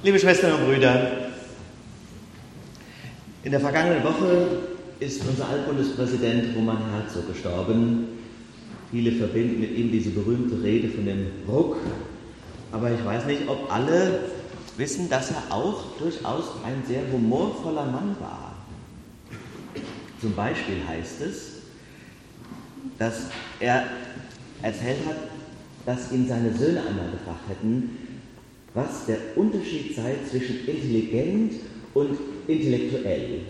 Liebe Schwestern und Brüder, in der vergangenen Woche ist unser Altbundespräsident Roman Herzog gestorben. Viele verbinden mit ihm diese berühmte Rede von dem Ruck. Aber ich weiß nicht, ob alle wissen, dass er auch durchaus ein sehr humorvoller Mann war. Zum Beispiel heißt es, dass er erzählt hat, dass ihn seine Söhne einmal gefragt hätten, was der Unterschied sei zwischen intelligent und intellektuell.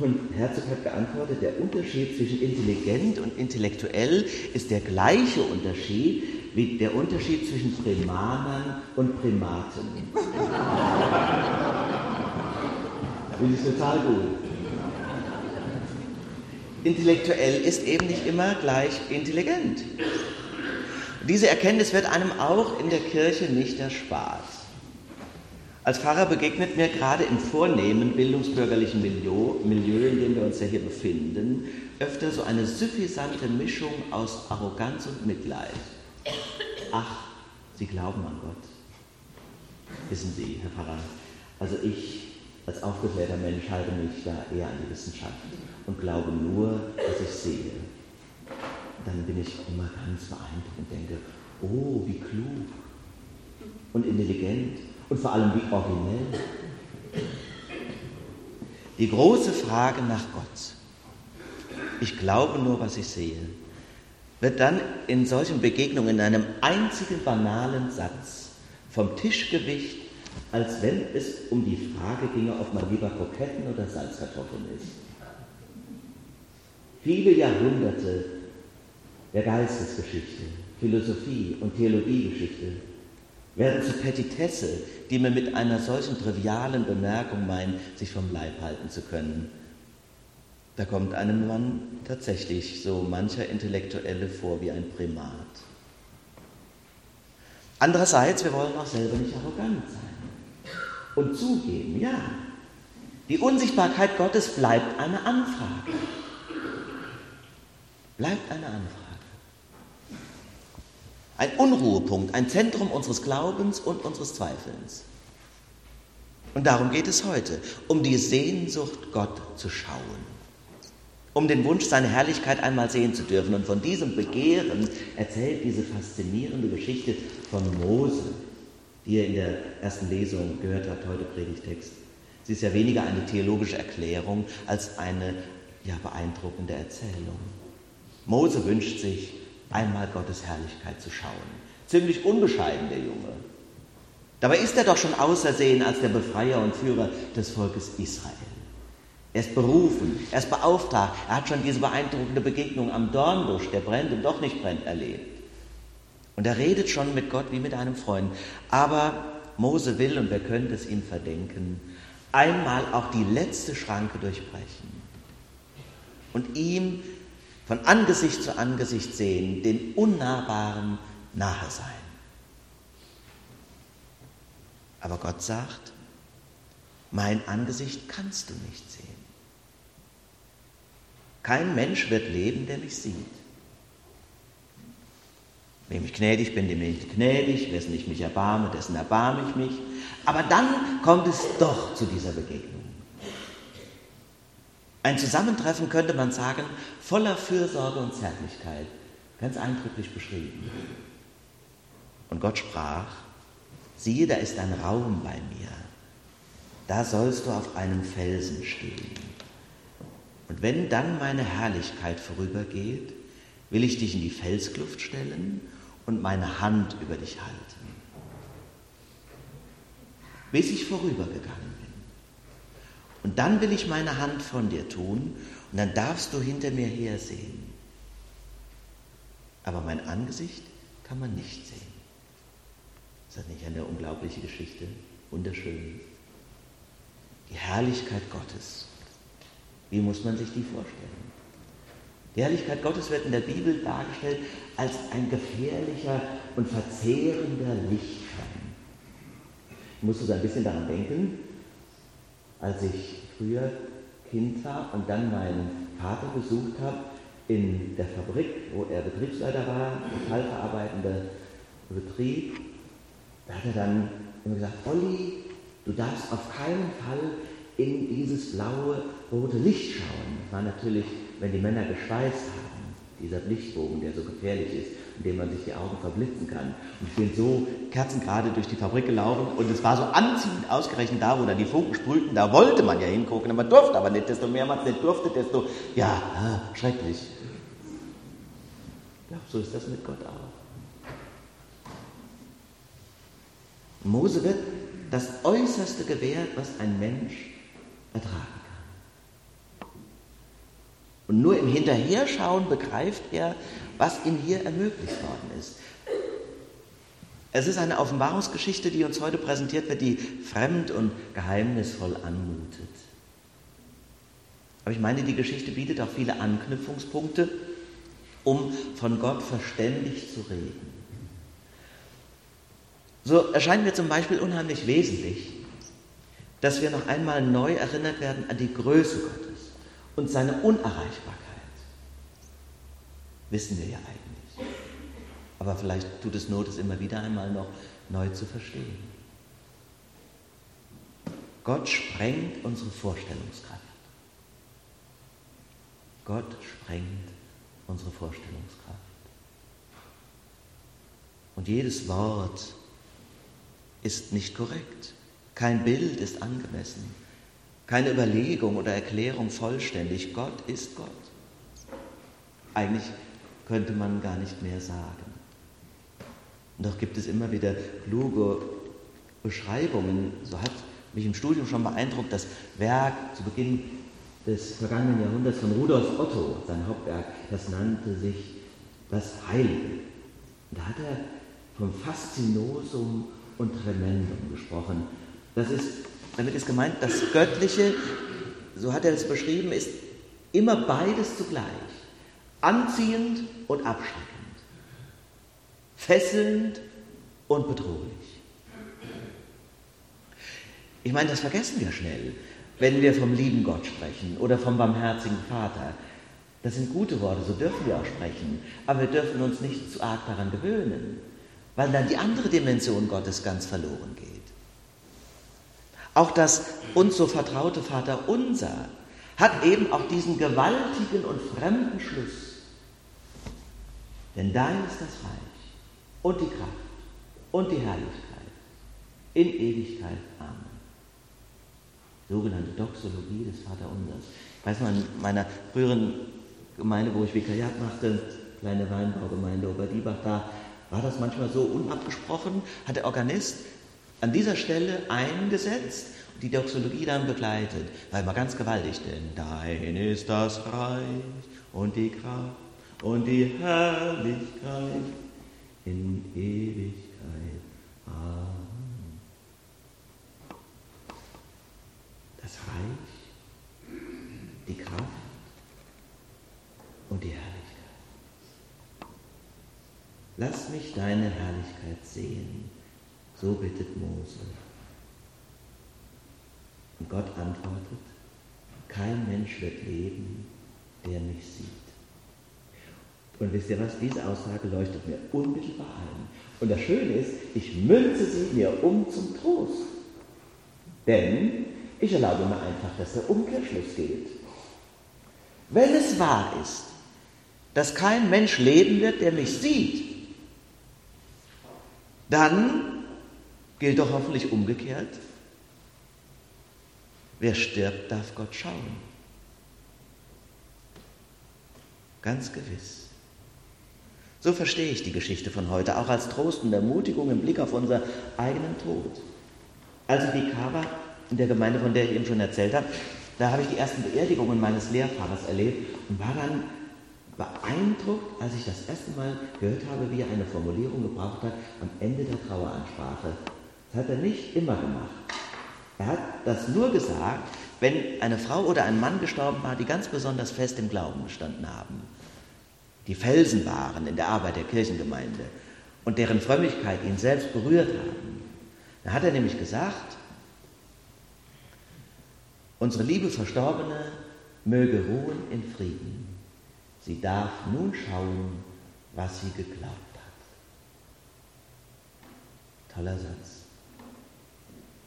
Und Herzog hat geantwortet, der Unterschied zwischen intelligent und intellektuell ist der gleiche Unterschied wie der Unterschied zwischen Primanern und Primaten. Finde ich total gut. Intellektuell ist eben nicht immer gleich intelligent. Diese Erkenntnis wird einem auch in der Kirche nicht erspart. Als Pfarrer begegnet mir gerade im vornehmen bildungsbürgerlichen Milieu, Milieu, in dem wir uns ja hier befinden, öfter so eine suffisante Mischung aus Arroganz und Mitleid. Ach, Sie glauben an Gott. Wissen Sie, Herr Pfarrer, also ich als aufgeklärter Mensch halte mich da eher an die Wissenschaft und glaube nur, was ich sehe bin ich immer ganz beeindruckt und denke, oh, wie klug und intelligent und vor allem wie originell. Die große Frage nach Gott, ich glaube nur, was ich sehe, wird dann in solchen Begegnungen in einem einzigen banalen Satz vom Tisch gewicht, als wenn es um die Frage ginge, ob man lieber Kroketten oder Salzkartoffeln isst. Viele Jahrhunderte der Geistesgeschichte, Philosophie und Theologiegeschichte werden zu Petitesse, die mir mit einer solchen trivialen Bemerkung meinen, sich vom Leib halten zu können. Da kommt einem Mann tatsächlich so mancher Intellektuelle vor wie ein Primat. Andererseits, wir wollen auch selber nicht arrogant sein und zugeben, ja, die Unsichtbarkeit Gottes bleibt eine Anfrage. Bleibt eine Anfrage. Ein Unruhepunkt, ein Zentrum unseres Glaubens und unseres Zweifelns. Und darum geht es heute, um die Sehnsucht, Gott zu schauen. Um den Wunsch, seine Herrlichkeit einmal sehen zu dürfen. Und von diesem Begehren erzählt diese faszinierende Geschichte von Mose, die ihr in der ersten Lesung gehört habt, heute Predigtext. Sie ist ja weniger eine theologische Erklärung als eine ja, beeindruckende Erzählung. Mose wünscht sich einmal Gottes Herrlichkeit zu schauen. Ziemlich unbescheiden der Junge. Dabei ist er doch schon ausersehen als der Befreier und Führer des Volkes Israel. Er ist berufen, er ist beauftragt, er hat schon diese beeindruckende Begegnung am Dornbusch, der brennt und doch nicht brennt, erlebt. Und er redet schon mit Gott wie mit einem Freund. Aber Mose will, und wer könnte es ihm verdenken, einmal auch die letzte Schranke durchbrechen und ihm von Angesicht zu Angesicht sehen, den Unnahbaren nahe sein. Aber Gott sagt, mein Angesicht kannst du nicht sehen. Kein Mensch wird leben, der mich sieht. Wem ich gnädig bin, dem bin ich gnädig, wessen ich mich erbarme, dessen erbarme ich mich. Aber dann kommt es doch zu dieser Begegnung. Ein Zusammentreffen könnte man sagen, voller Fürsorge und Zärtlichkeit, ganz eindrücklich beschrieben. Und Gott sprach, siehe, da ist ein Raum bei mir, da sollst du auf einem Felsen stehen. Und wenn dann meine Herrlichkeit vorübergeht, will ich dich in die Felskluft stellen und meine Hand über dich halten, bis ich vorübergegangen und dann will ich meine Hand von dir tun und dann darfst du hinter mir hersehen. Aber mein Angesicht kann man nicht sehen. Ist das nicht eine unglaubliche Geschichte? Wunderschön. Die Herrlichkeit Gottes. Wie muss man sich die vorstellen? Die Herrlichkeit Gottes wird in der Bibel dargestellt als ein gefährlicher und verzehrender Lichtschein. Ich musste so ein bisschen daran denken, als ich früher Kind war und dann meinen Vater besucht habe in der Fabrik, wo er Betriebsleiter war, metallverarbeitender Betrieb, da hat er dann immer gesagt, Olli, du darfst auf keinen Fall in dieses blaue, rote Licht schauen. Das war natürlich, wenn die Männer geschweißt haben, dieser Lichtbogen, der so gefährlich ist, in dem man sich die Augen verblitzen kann. Und ich bin so kerzengerade durch die Fabrik gelaufen und es war so anziehend, ausgerechnet da, wo da die Funken sprühten, da wollte man ja hingucken, man durfte aber nicht, desto mehr man es nicht durfte, desto, ja, schrecklich. Ja, so ist das mit Gott auch. Mose wird das Äußerste gewährt, was ein Mensch ertragen. Und nur im Hinterherschauen begreift er, was ihm hier ermöglicht worden ist. Es ist eine Offenbarungsgeschichte, die uns heute präsentiert wird, die fremd und geheimnisvoll anmutet. Aber ich meine, die Geschichte bietet auch viele Anknüpfungspunkte, um von Gott verständig zu reden. So erscheint mir zum Beispiel unheimlich wesentlich, dass wir noch einmal neu erinnert werden an die Größe Gottes und seine Unerreichbarkeit. Wissen wir ja eigentlich. Aber vielleicht tut es Not, es immer wieder einmal noch neu zu verstehen. Gott sprengt unsere Vorstellungskraft. Gott sprengt unsere Vorstellungskraft. Und jedes Wort ist nicht korrekt. Kein Bild ist angemessen. Keine Überlegung oder Erklärung vollständig. Gott ist Gott. Eigentlich könnte man gar nicht mehr sagen. Und doch gibt es immer wieder kluge Beschreibungen. So hat mich im Studium schon beeindruckt das Werk zu Beginn des vergangenen Jahrhunderts von Rudolf Otto, sein Hauptwerk, das nannte sich Das Heilige. Und da hat er vom Faszinosum und Tremendum gesprochen. Das ist, damit ist gemeint, das Göttliche, so hat er es beschrieben, ist immer beides zugleich. Anziehend und abschreckend. Fesselnd und bedrohlich. Ich meine, das vergessen wir schnell, wenn wir vom lieben Gott sprechen oder vom barmherzigen Vater. Das sind gute Worte, so dürfen wir auch sprechen. Aber wir dürfen uns nicht zu arg daran gewöhnen weil dann die andere Dimension Gottes ganz verloren geht. Auch das uns so vertraute Vater unser hat eben auch diesen gewaltigen und fremden Schluss. Denn dein ist das Reich und die Kraft und die Herrlichkeit in Ewigkeit. Amen. Sogenannte Doxologie des Vaterunsers. Ich weiß mal, in meiner früheren Gemeinde, wo ich Vikariat machte, kleine Weinbaugemeinde Oberdiebach, da war das manchmal so unabgesprochen, hat der Organist an dieser Stelle eingesetzt und die Doxologie dann begleitet. War immer ganz gewaltig, denn dein ist das Reich und die Kraft und die Herrlichkeit in Ewigkeit. Amen. Das Reich, die Kraft und die Herrlichkeit. Lass mich deine Herrlichkeit sehen. So bittet Mose. Und Gott antwortet, kein Mensch wird leben, der mich sieht. Und wisst ihr was, diese Aussage leuchtet mir unmittelbar ein. Und das Schöne ist, ich münze sie mir um zum Trost. Denn ich erlaube mir einfach, dass der Umkehrschluss gilt. Wenn es wahr ist, dass kein Mensch leben wird, der mich sieht, dann gilt doch hoffentlich umgekehrt, wer stirbt, darf Gott schauen. Ganz gewiss. So verstehe ich die Geschichte von heute, auch als Trost und Ermutigung im Blick auf unser eigenen Tod. Als ich Vikar in der Gemeinde, von der ich eben schon erzählt habe, da habe ich die ersten Beerdigungen meines Lehrfahrers erlebt und war dann beeindruckt, als ich das erste Mal gehört habe, wie er eine Formulierung gebraucht hat am Ende der Traueransprache. Das hat er nicht immer gemacht. Er hat das nur gesagt, wenn eine Frau oder ein Mann gestorben war, die ganz besonders fest im Glauben gestanden haben, die Felsen waren in der Arbeit der Kirchengemeinde und deren Frömmigkeit ihn selbst berührt haben. Da hat er nämlich gesagt, unsere liebe Verstorbene möge ruhen in Frieden. Sie darf nun schauen, was sie geglaubt hat. Toller Satz.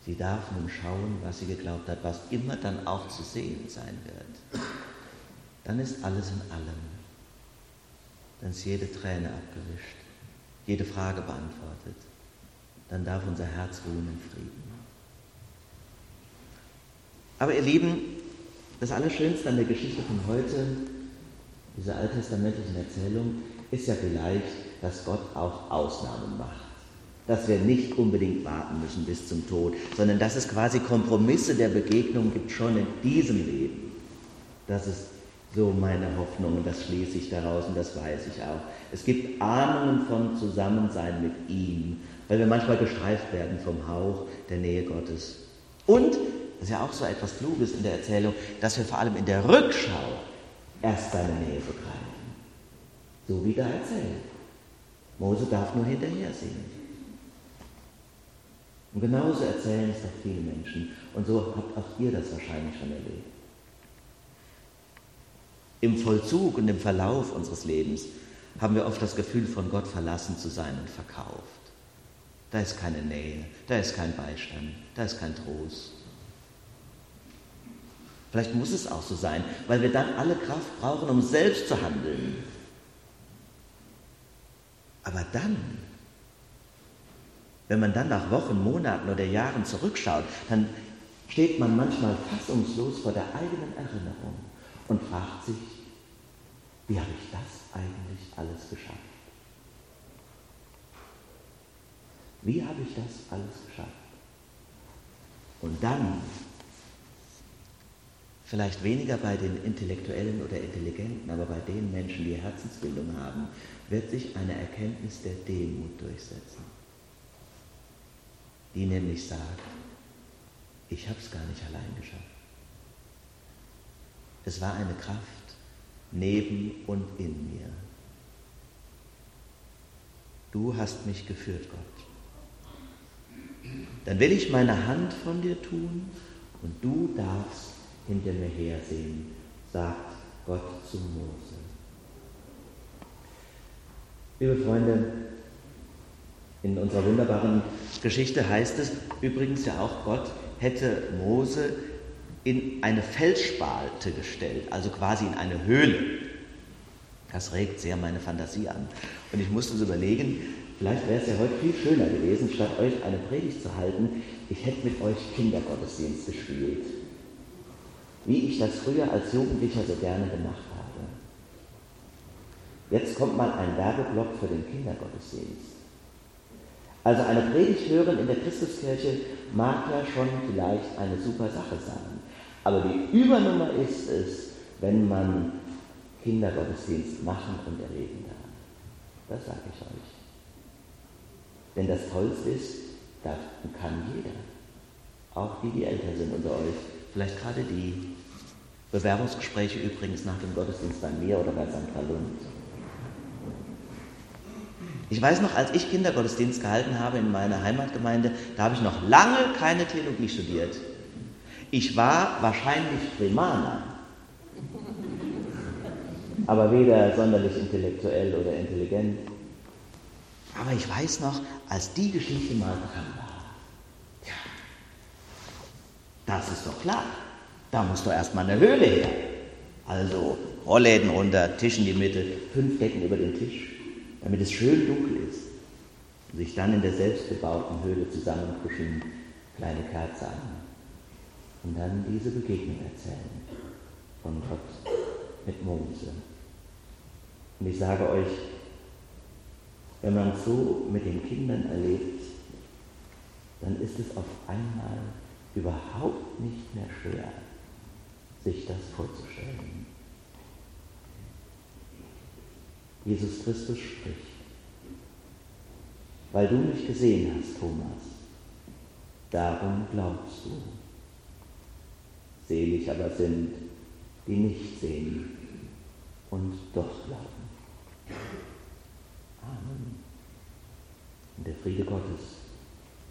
Sie darf nun schauen, was sie geglaubt hat, was immer dann auch zu sehen sein wird. Dann ist alles in allem. Dann ist jede Träne abgewischt, jede Frage beantwortet. Dann darf unser Herz ruhen in Frieden. Aber ihr Lieben, das Allerschönste an der Geschichte von heute, dieser alttestamentlichen Erzählung, ist ja vielleicht, dass Gott auch Ausnahmen macht dass wir nicht unbedingt warten müssen bis zum Tod, sondern dass es quasi Kompromisse der Begegnung gibt schon in diesem Leben. Das ist so meine Hoffnung und das schließe ich daraus und das weiß ich auch. Es gibt Ahnungen von Zusammensein mit ihm, weil wir manchmal gestreift werden vom Hauch der Nähe Gottes. Und, das ist ja auch so etwas Kluges in der Erzählung, dass wir vor allem in der Rückschau erst seine Nähe begreifen. So wie da erzählt. Mose darf nur hinterher sehen. Und genauso erzählen es doch viele Menschen. Und so habt auch ihr das wahrscheinlich schon erlebt. Im Vollzug und im Verlauf unseres Lebens haben wir oft das Gefühl, von Gott verlassen zu sein und verkauft. Da ist keine Nähe, da ist kein Beistand, da ist kein Trost. Vielleicht muss es auch so sein, weil wir dann alle Kraft brauchen, um selbst zu handeln. Aber dann wenn man dann nach Wochen, Monaten oder Jahren zurückschaut, dann steht man manchmal fassungslos vor der eigenen Erinnerung und fragt sich, wie habe ich das eigentlich alles geschafft? Wie habe ich das alles geschafft? Und dann, vielleicht weniger bei den Intellektuellen oder Intelligenten, aber bei den Menschen, die Herzensbildung haben, wird sich eine Erkenntnis der Demut durchsetzen die nämlich sagt, ich habe es gar nicht allein geschafft. Es war eine Kraft neben und in mir. Du hast mich geführt, Gott. Dann will ich meine Hand von dir tun und du darfst hinter mir hersehen, sagt Gott zu Mose. Liebe Freunde, in unserer wunderbaren Geschichte heißt es übrigens ja auch, Gott hätte Mose in eine Felsspalte gestellt, also quasi in eine Höhle. Das regt sehr meine Fantasie an. Und ich musste so überlegen, vielleicht wäre es ja heute viel schöner gewesen, statt euch eine Predigt zu halten, ich hätte mit euch Kindergottesdienst gespielt. Wie ich das früher als Jugendlicher so gerne gemacht habe. Jetzt kommt mal ein Werbeblock für den Kindergottesdienst. Also eine Predigt hören in der Christuskirche mag ja schon vielleicht eine super Sache sein. Aber die Übernummer ist es, wenn man Kindergottesdienst machen und erleben darf. Das sage ich euch. Denn das Tollste ist, das kann jeder. Auch die, die älter sind unter euch. Vielleicht gerade die. Bewerbungsgespräche übrigens nach dem Gottesdienst bei mir oder bei Sandra Lund. Ich weiß noch, als ich Kindergottesdienst gehalten habe in meiner Heimatgemeinde, da habe ich noch lange keine Theologie studiert. Ich war wahrscheinlich Primaner, aber weder sonderlich intellektuell oder intelligent. Aber ich weiß noch, als die Geschichte mal dran war, ja, das ist doch klar, da muss doch erstmal eine Höhle her. Also Rollläden runter, Tisch in die Mitte, fünf Decken über den Tisch damit es schön dunkel ist und sich dann in der selbstgebauten Höhle zusammenkuscheln, kleine Kerze an und dann diese Begegnung erzählen von Gott mit Mose. Und ich sage euch, wenn man so mit den Kindern erlebt, dann ist es auf einmal überhaupt nicht mehr schwer, sich das vorzustellen. Jesus Christus spricht. Weil du mich gesehen hast, Thomas, darum glaubst du. Selig aber sind, die nicht sehen und doch glauben. Amen. Und der Friede Gottes,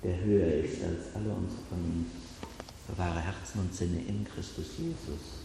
der höher ist als alle unsere Vernunft, bewahre Herzen und Sinne in Christus Jesus.